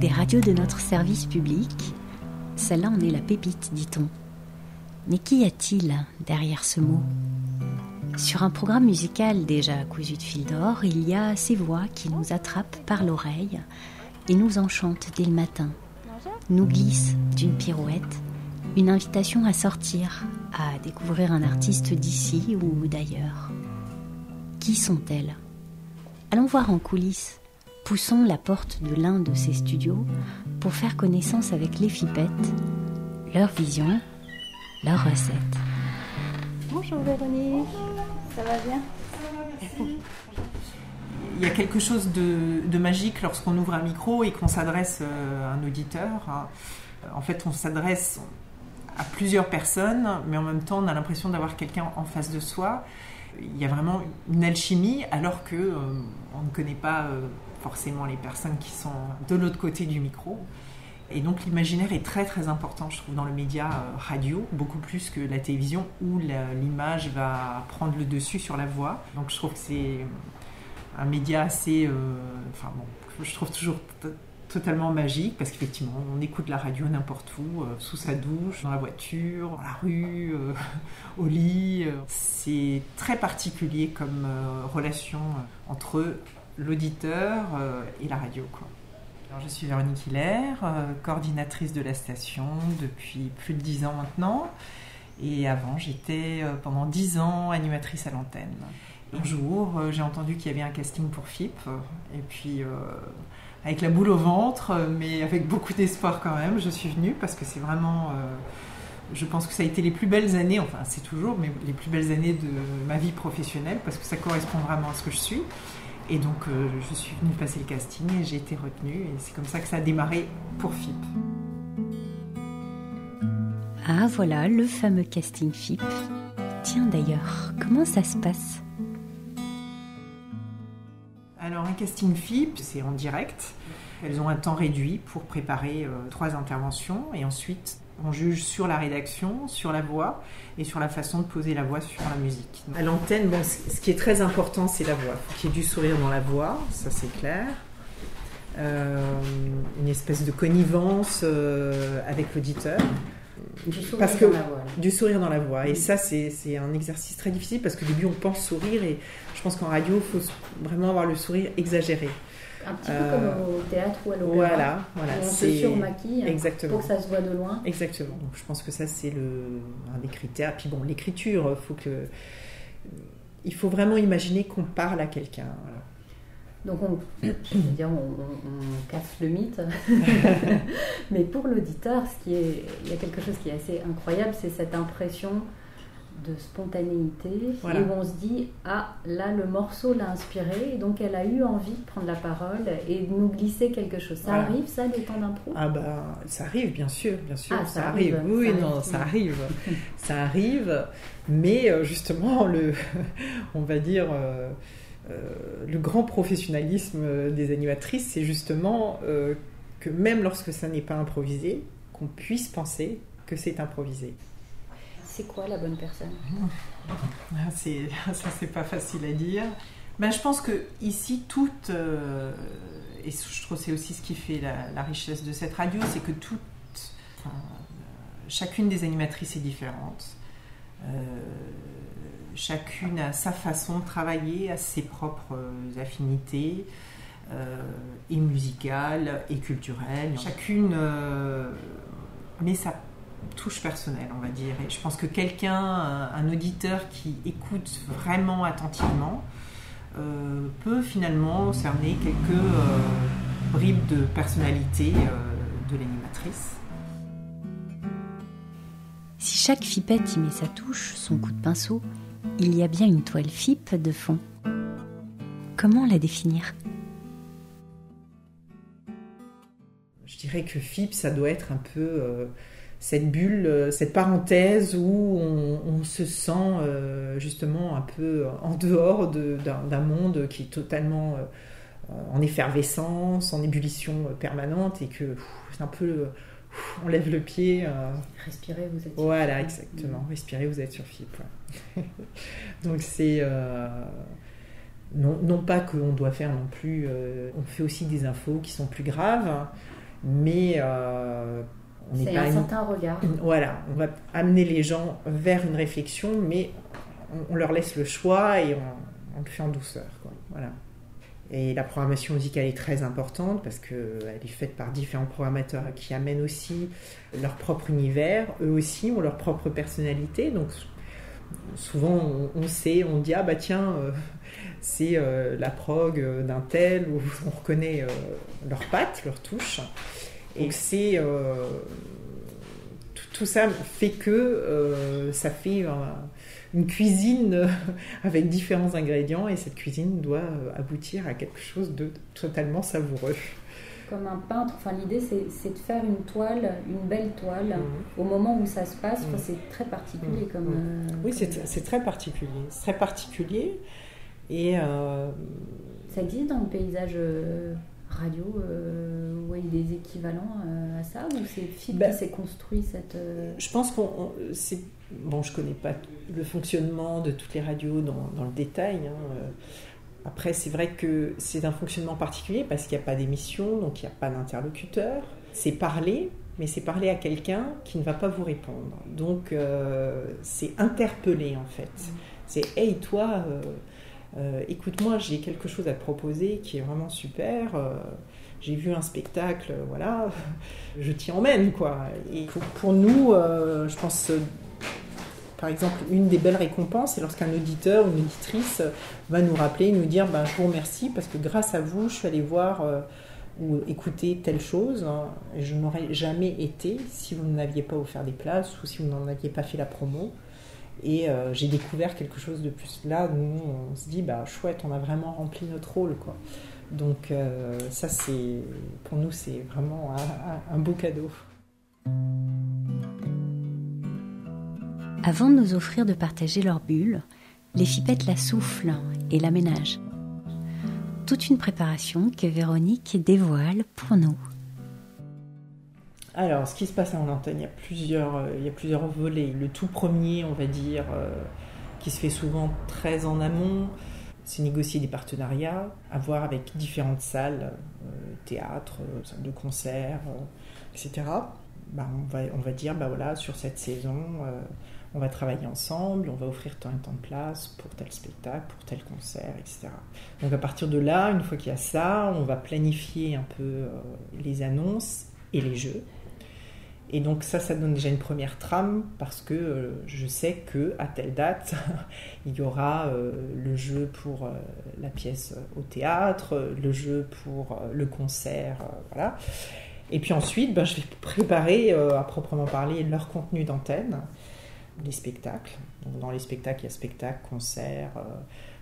Des radios de notre service public, celle-là en est la pépite, dit-on. Mais qu'y a-t-il derrière ce mot? Sur un programme musical déjà cousu de fil d'or, il y a ces voix qui nous attrapent par l'oreille et nous enchantent dès le matin, nous glissent d'une pirouette une invitation à sortir, à découvrir un artiste d'ici ou d'ailleurs. Qui sont-elles? Allons voir en coulisses. Poussons la porte de l'un de ces studios pour faire connaissance avec les fipettes, leur vision, leurs recettes. Bonjour Véronique, ça va bien? Il y a quelque chose de, magique lorsqu'on ouvre un micro et qu'on s'adresse euh, à un auditeur. En fait, on s'adresse à plusieurs personnes, mais en même temps, on a l'impression d'avoir quelqu'un en face de soi il y a vraiment une alchimie alors que euh, on ne connaît pas euh, forcément les personnes qui sont de l'autre côté du micro. Et donc l'imaginaire est très très important, je trouve, dans le média euh, radio, beaucoup plus que la télévision où l'image va prendre le dessus sur la voix. Donc je trouve que c'est un média assez, enfin bon, je trouve toujours totalement magique parce qu'effectivement, on écoute la radio n'importe où, euh, sous sa douche, dans la voiture, dans la rue, euh, au lit. C'est très particulier comme euh, relation entre l'auditeur et la radio. Quoi. Alors, je suis Véronique Hiller, coordinatrice de la station depuis plus de dix ans maintenant. Et avant, j'étais pendant dix ans animatrice à l'antenne. Un jour, j'ai entendu qu'il y avait un casting pour FIP. Et puis, avec la boule au ventre, euh, mais avec beaucoup d'espoir quand même. Je suis venue parce que c'est vraiment, euh, je pense que ça a été les plus belles années, enfin c'est toujours, mais les plus belles années de ma vie professionnelle parce que ça correspond vraiment à ce que je suis. Et donc euh, je suis venue passer le casting et j'ai été retenue et c'est comme ça que ça a démarré pour FIP. Ah voilà, le fameux casting FIP. Tiens d'ailleurs, comment ça se passe? Alors un casting FIP, c'est en direct. Elles ont un temps réduit pour préparer euh, trois interventions et ensuite on juge sur la rédaction, sur la voix et sur la façon de poser la voix sur la musique. À l'antenne, bon, ce qui est très important, c'est la voix. Il faut qu'il y ait du sourire dans la voix, ça c'est clair. Euh, une espèce de connivence euh, avec l'auditeur. Du sourire parce que, dans la voix. Du sourire dans la voix. Et ça, c'est un exercice très difficile parce qu'au début, on pense sourire et je pense qu'en radio, il faut vraiment avoir le sourire exagéré. Un petit peu comme au théâtre ou à l'opéra. Voilà, voilà. on se surmaquille Exactement. pour que ça se voit de loin. Exactement. Donc je pense que ça, c'est le, un des critères. Puis bon, l'écriture, faut que, il faut vraiment imaginer qu'on parle à quelqu'un. Donc on, dire, on, casse le mythe. Mais pour l'auditeur, ce qui est, il y a quelque chose qui est assez incroyable, c'est cette impression de spontanéité. Et où on se dit ah là le morceau l'a inspiré et donc elle a eu envie de prendre la parole et de nous glisser quelque chose. Ça arrive ça le temps d'impro? Ah bah ça arrive bien sûr bien sûr. Ah, ça, arrive. oui non ça arrive. Ça arrive. Mais euh, justement le on va dire euh, euh, le grand professionnalisme des animatrices, c'est justement euh, que même lorsque ça n'est pas improvisé, qu'on puisse penser que c'est improvisé. C'est quoi la bonne personne? Ah, c'est, Ça, c'est pas facile à dire. Ben, je pense que ici, toutes, euh, et je trouve c'est aussi ce qui fait la, richesse de cette radio, c'est que toutes, chacune des animatrices est différente chacune a sa façon de travailler, a ses propres affinités, euh, et musicales, et culturelles. Chacune euh, met sa touche personnelle, on va dire. Et je pense que quelqu'un, un, auditeur qui écoute vraiment attentivement, euh, peut finalement cerner quelques bribes de personnalité de l'animatrice. Si chaque fipette y met sa touche, son coup de pinceau, il y a bien une toile FIP de fond. Comment la définir? Je dirais que FIP, ça doit être un peu euh, cette bulle, euh, cette parenthèse où on, se sent euh, justement un peu en dehors d'un monde qui est totalement en effervescence, en ébullition permanente et que c'est un peu on lève le pied. Euh, Respirez, vous êtes sur Voilà, exactement. Respirez, vous êtes sur FIP. Donc c'est. Euh, Non, non pas qu'on doit faire non plus, on fait aussi des infos qui sont plus graves, mais on pas un certain regard. Voilà, on va amener les gens vers une réflexion, mais on, leur laisse le choix et on, le fait en douceur. Voilà. Et la programmation musicale est très importante parce qu'elle est faite par différents programmateurs qui amènent aussi leur propre univers. Eux aussi ont leur propre personnalité. Donc souvent on, sait, on dit ah bah tiens, euh, c'est euh, la prog d'un tel, où on reconnaît euh, leurs pattes, leurs touches. Et c'est tout, ça fait que ça fait une cuisine avec différents ingrédients et cette cuisine doit euh, aboutir à quelque chose de totalement savoureux. Comme un peintre, enfin l'idée c'est de faire une toile, une belle toile, mhm. au moment où ça se passe, mhm. c'est très particulier mhm. comme... Euh, oui, c'est très particulier, c'est très particulier et... Euh, ça existe dans le paysage radio des équivalents à ça ou c'est Philippe ben, qui s'est construit cette je pense qu'on c'est Bon, je connais pas le fonctionnement de toutes les radios dans, le détail. Hein, euh. Après, c'est vrai que c'est un fonctionnement particulier parce qu'il n'y a pas d'émission, donc il n'y a pas d'interlocuteur. C'est parler, mais c'est parler à quelqu'un qui ne va pas vous répondre. Donc, euh, c'est interpeller en fait. Mm. C'est Hey, toi, euh, écoute-moi, j'ai quelque chose à te proposer qui est vraiment super. J'ai vu un spectacle, voilà, je t'y emmène, quoi. Et pour, nous, je pense par exemple, une des belles récompenses, c'est lorsqu'un auditeur ou une auditrice va nous rappeler, nous dire ben, Je vous remercie parce que grâce à vous, je suis allé voir euh, ou écouter telle chose. Hein, je n'aurais jamais été si vous n'aviez pas offert des places ou si vous n'en aviez pas fait la promo. Et euh, j'ai découvert quelque chose de plus. Là, nous, on se dit bah, Chouette, on a vraiment rempli notre rôle. Quoi. Donc, euh, ça, c'est pour nous, c'est vraiment un beau cadeau. Avant de nous offrir de partager leur bulle, les fipettes la soufflent et l'aménagent. Toute une préparation que Véronique dévoile pour nous. Alors, ce qui se passe en antenne, il y a plusieurs, euh, il y a plusieurs volets. Le tout premier, on va dire, euh, qui se fait souvent très en amont, c'est négocier des partenariats, avoir avec différentes salles, euh, théâtre, salles de concert, etc. Bah, on, va, on va dire, bah voilà, sur cette saison, on va travailler ensemble, on va offrir tant et tant de place pour tel spectacle, pour tel concert, etc. Donc à partir de là, une fois qu'il y a ça, on va planifier un peu euh, les annonces et les jeux. Et donc ça, ça donne déjà une première trame parce que euh, je sais que à telle date, il y aura euh, le jeu pour la pièce au théâtre, le jeu pour le concert, voilà. Et puis ensuite, ben, je vais préparer à proprement parler leur contenu d'antenne les spectacles. dans les spectacles, il y a spectacles, concerts, euh,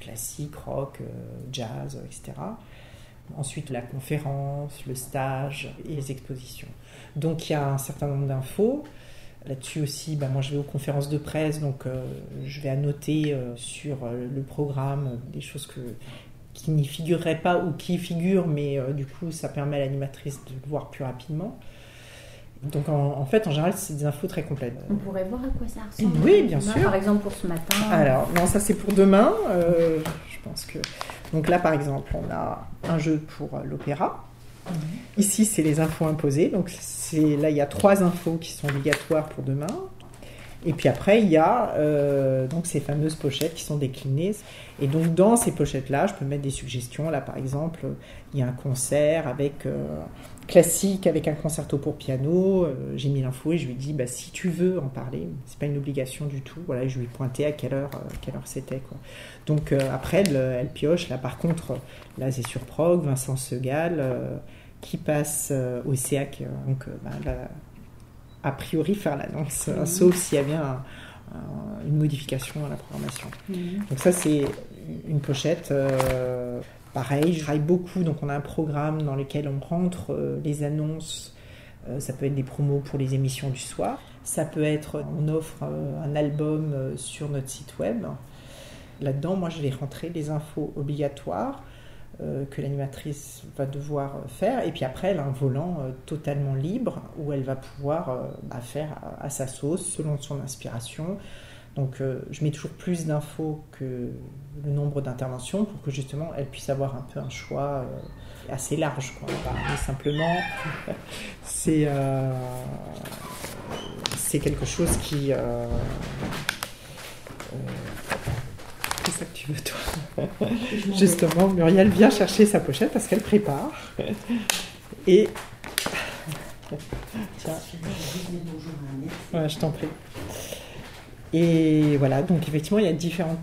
classiques, rock, euh, jazz, etc. Ensuite, la conférence, le stage et les expositions. Donc, il y a un certain nombre d'infos. Là-dessus aussi, bah, moi je vais aux conférences de presse, donc euh, je vais annoter sur le programme des choses que, qui n'y figureraient pas ou qui figurent, mais du coup ça permet à l'animatrice de le voir plus rapidement. Donc en, fait, en général, c'est des infos très complètes. On pourrait voir à quoi ça ressemble. Oui, bien sûr. Par exemple pour ce matin. Alors, non, ça c'est pour demain. Euh, je pense que. Donc là, par exemple, on a un jeu pour l'opéra. Mhm. Ici, c'est les infos imposées. Donc là, il y a trois infos qui sont obligatoires pour demain. Et puis après, il y a euh, donc ces fameuses pochettes qui sont déclinées. Et donc dans ces pochettes-là, je peux mettre des suggestions. Là, par exemple, il y a un concert avec euh, classique avec un concerto pour piano. Euh, j'ai mis l'info et je lui dis bah, si tu veux en parler, c'est pas une obligation du tout. Voilà, je lui pointais à quelle heure, quelle heure c'était. Quoi. Donc après, elle, pioche. Là, par contre, là, c'est sur Prog, Vincent Segal qui passe au SEAC. Donc bah, a priori faire l'annonce, hein, sauf s'il y a bien une modification dans la programmation. Mhm. Donc ça, c'est une pochette. Euh, pareil, je travaille beaucoup, donc on a un programme dans lequel on rentre euh, les annonces. Euh, ça peut être des promos pour les émissions du soir. Ça peut être, on offre un album sur notre site web. Là-dedans, moi, je vais rentrer les infos obligatoires que l'animatrice va devoir faire. Et puis après, elle a un volant euh, totalement libre où elle va pouvoir euh, bah, faire à, sa sauce, selon son inspiration. Donc euh, je mets toujours plus d'infos que le nombre d'interventions pour que justement elle puisse avoir un peu un choix euh, assez large. Quoi. mais simplement, c'est euh, c'est quelque chose qui... c'est ça que tu veux toi Justement, Muriel vient chercher sa pochette parce qu'elle prépare. Et... Tiens. Ouais, je t'en prie. Et voilà, donc effectivement, il y a différentes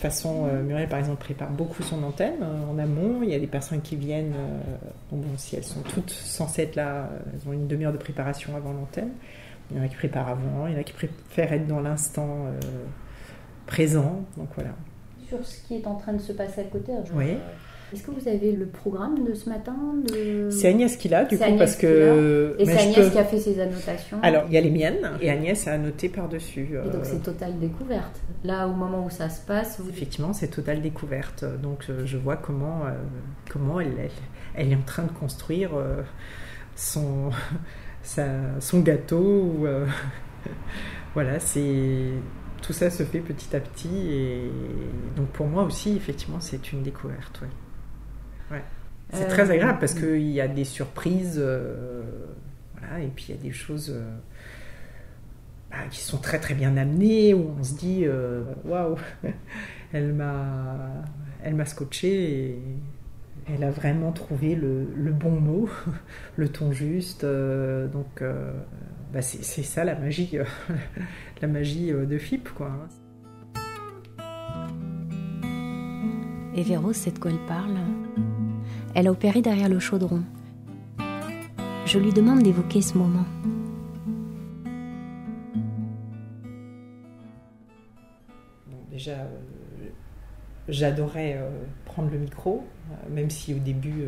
façons. Euh, Muriel, par exemple, prépare beaucoup son antenne euh, en amont. Il y a des personnes qui viennent, euh, bon, si elles sont toutes censées être là, elles ont une demi-heure de préparation avant l'antenne. Il y en a qui préparent avant, il y en a qui préfèrent être dans l'instant présent. Donc voilà. Sur ce qui est en train de se passer à côté, oui. Est-ce que vous avez le programme de ce matin de... C'est Agnès qui l'a, du coup, parce que. Et c'est Agnès qui a fait ses annotations Alors, il y a les miennes, et Agnès a annoté par-dessus. Et donc, c'est totale découverte. Là, au moment où ça se passe. Effectivement, c'est totale découverte. Donc, euh, je vois comment, euh, comment elle, elle, est en train de construire euh, son, son gâteau. voilà, c'est tout ça se fait petit à petit et donc pour moi aussi effectivement c'est une découverte ouais. C'est très euh, agréable parce qu'il y a des surprises, euh, voilà, et puis il y a des choses euh, bah, qui sont très très bien amenées, où on se dit waouh, elle m'a, elle m'a scotché et elle a vraiment trouvé le, bon mot, le ton juste. donc bah, c'est, ça la magie, la magie de FIP quoi. Et Véro, c'est de quoi elle parle? Elle a opéré derrière le chaudron. Je lui demande d'évoquer ce moment. déjà, euh, j'adorais euh, prendre le micro, euh, même si au début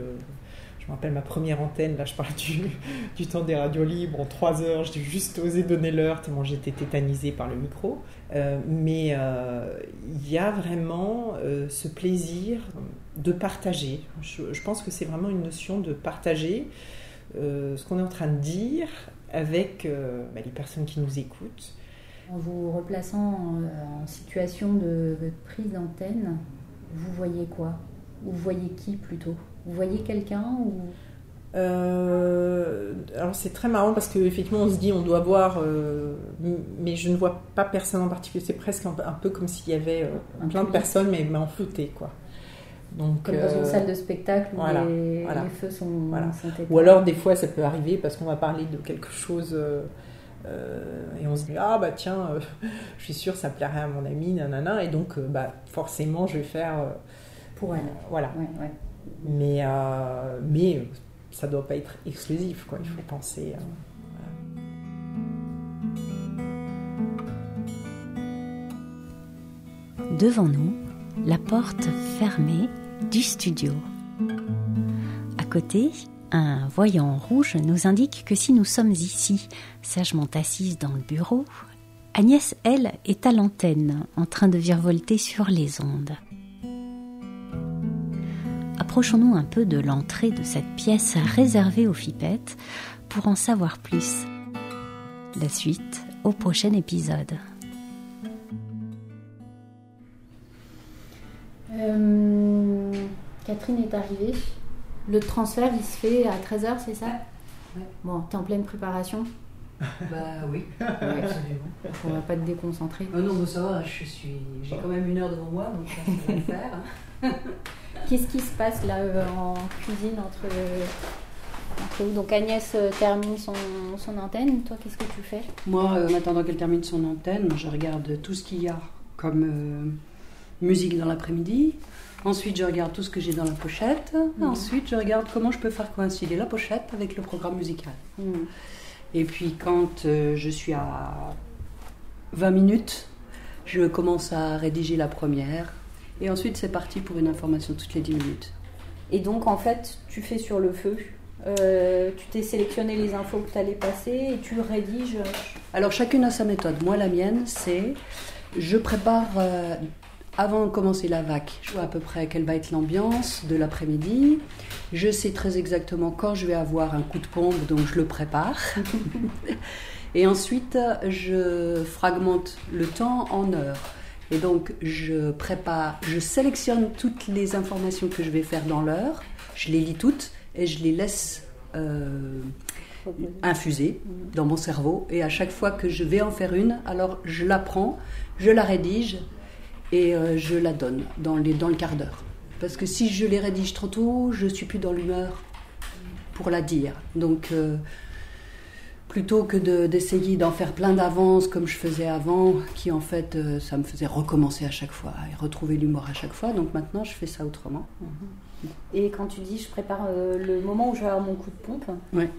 je me rappelle ma première antenne, là je parle du, temps des radios libres, en trois heures, j'ai juste osé donner l'heure tellement j'étais tétanisée par le micro. Euh, mais euh, il y a vraiment euh, ce plaisir de partager. Je, pense que c'est vraiment une notion de partager ce qu'on est en train de dire avec bah, les personnes qui nous écoutent. En vous replaçant en situation de prise d'antenne, vous voyez quoi? Vous voyez qui plutôt? Vous voyez quelqu'un ou... Euh, alors c'est très marrant parce qu'effectivement on se dit on doit voir, euh, mais je ne vois pas personne en particulier. C'est presque un, peu comme s'il y avait euh, plein de personnes mais, mais en flouté quoi. Donc, comme dans une salle de spectacle où les, feux sont, Ou alors des fois ça peut arriver parce qu'on va parler de quelque chose et on se dit ah bah tiens je suis sûre ça plairait à mon ami nanana et donc bah forcément je vais faire pour elle. voilà. Mais, euh, mais ça ne doit pas être exclusif, quoi. il faut penser. Euh, Devant nous, la porte fermée du studio. À côté, un voyant rouge nous indique que si nous sommes ici, sagement assises dans le bureau, Agnès, elle, est à l'antenne, en train de virevolter sur les ondes approchons-nous un peu de l'entrée de cette pièce réservée aux fipettes pour en savoir plus. La suite au prochain épisode. Euh, Catherine est arrivée. Le transfert, il se fait à 13h, c'est ça ouais. Bon, t'es en pleine préparation Bah oui, absolument. On va pas te déconcentrer. Oh non, ça va, je suis, j'ai quand même une heure devant moi, donc ça, va le faire. Qu'est-ce qui se passe là euh, en cuisine entre, vous? Donc Agnès euh, termine son, antenne, toi qu'est-ce que tu fais? Moi, euh, en attendant qu'elle termine son antenne, je regarde tout ce qu'il y a comme musique dans l'après-midi. Ensuite, je regarde tout ce que j'ai dans la pochette. Mhm. Ensuite, je regarde comment je peux faire coïncider la pochette avec le programme musical. Mhm. Et puis, quand je suis à 20 minutes, je commence à rédiger la première, et ensuite, c'est parti pour une information toutes les 10 minutes. Et donc, en fait, tu fais sur le feu. Euh, tu t'es sélectionné les infos que tu allais passer et tu rédiges. Alors, chacune a sa méthode. Moi, la mienne, c'est je prépare euh, avant de commencer la vac. Je vois à peu près quelle va être l'ambiance de l'après-midi. Je sais très exactement quand je vais avoir un coup de pompe, donc je le prépare. Et ensuite, je fragmente le temps en heures. Et donc, je prépare, je sélectionne toutes les informations que je vais faire dans l'heure, je les lis toutes et je les laisse euh, infuser dans mon cerveau. Et à chaque fois que je vais en faire une, alors je la prends, je la rédige et euh, je la donne dans, les, dans le quart d'heure. Parce que si je les rédige trop tôt, je suis plus dans l'humeur pour la dire. Donc, euh, plutôt que d'essayer d'en faire plein d'avance comme je faisais avant, qui en fait, euh, ça me faisait recommencer à chaque fois et retrouver l'humour à chaque fois. Donc maintenant, je fais ça autrement. Et quand tu dis, je prépare le moment où je vais avoir mon coup de pompe, ouais.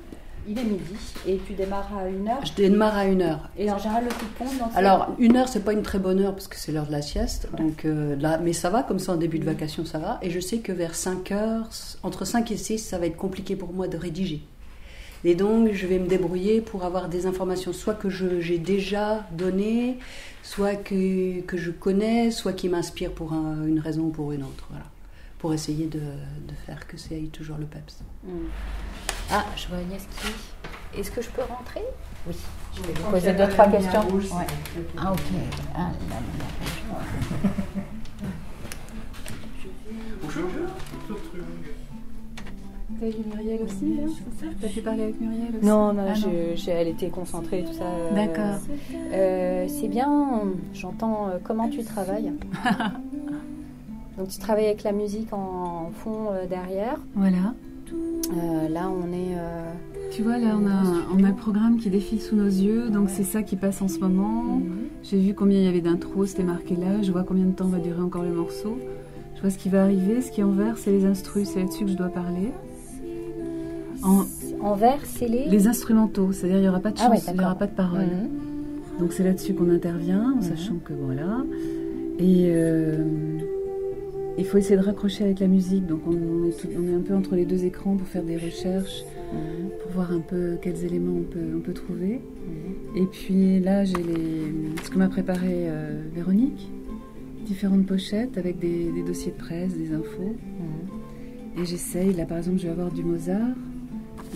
Il est midi et tu démarres à une heure Je démarre à une heure. Et en général, le coup de pompe Alors, une heure, c'est pas une très bonne heure parce que c'est l'heure de la sieste. Donc, euh, là, mais ça va, comme ça, en début de vacation, ça va. Et je sais que vers 5 heures, entre 5 et 6, ça va être compliqué pour moi de rédiger. Et donc, je vais me débrouiller pour avoir des informations, soit que j'ai déjà données, soit que, que, je connais, soit qui m'inspirent pour une raison ou pour une autre. Voilà. Pour essayer de, de faire que ça aille toujours le PEPS. Mm. Ah, je vois Agnès qui. Est-ce que je peux rentrer? Oui. Je vais vous poser deux, trois questions. ouais. Ah, ok. Ah, là, là, Bonjour. T'as vu Muriel aussi, c'est ça T'as fait parler avec Muriel aussi? Non, non, ah, elle était concentrée, tout ça. Euh, D'accord. Euh, c'est bien, j'entends euh, comment tu travailles. Donc tu travailles avec la musique en fond derrière. Voilà. Euh, là, on est. Euh, tu vois, là, on a, on a le programme qui défile sous nos yeux, donc c'est ça qui passe en ce moment. Mhm. J'ai vu combien il y avait d'intro, c'était marqué là. Je vois combien de temps va durer encore le morceau. Je vois ce qui va arriver. Ce qui est en vert, c'est les instrus, c'est là-dessus que je dois parler. En, vert, c'est les. Les instrumentaux, c'est-à-dire il n'y aura pas de ah chance, il n'y aura pas de parole. Mhm. Donc c'est là-dessus qu'on intervient, en mhm. sachant que voilà. Et. Euh, il faut essayer de raccrocher avec la musique, donc on, est un peu entre les deux écrans pour faire des recherches, mhm. pour voir un peu quels éléments on peut, trouver. Mhm. Et puis là, j'ai ce que m'a préparé euh, Véronique, différentes pochettes avec des, dossiers de presse, des infos. Mhm. Et j'essaye, là par exemple, je vais avoir du Mozart,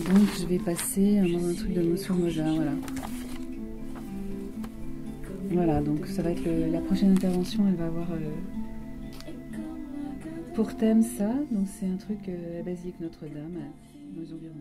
donc je vais passer un, un truc de sur Mozart, voilà. Voilà, donc ça va être la prochaine intervention, elle va avoir... Euh, pour thème ça, donc c'est un truc euh, basique Notre-Dame, dans les environs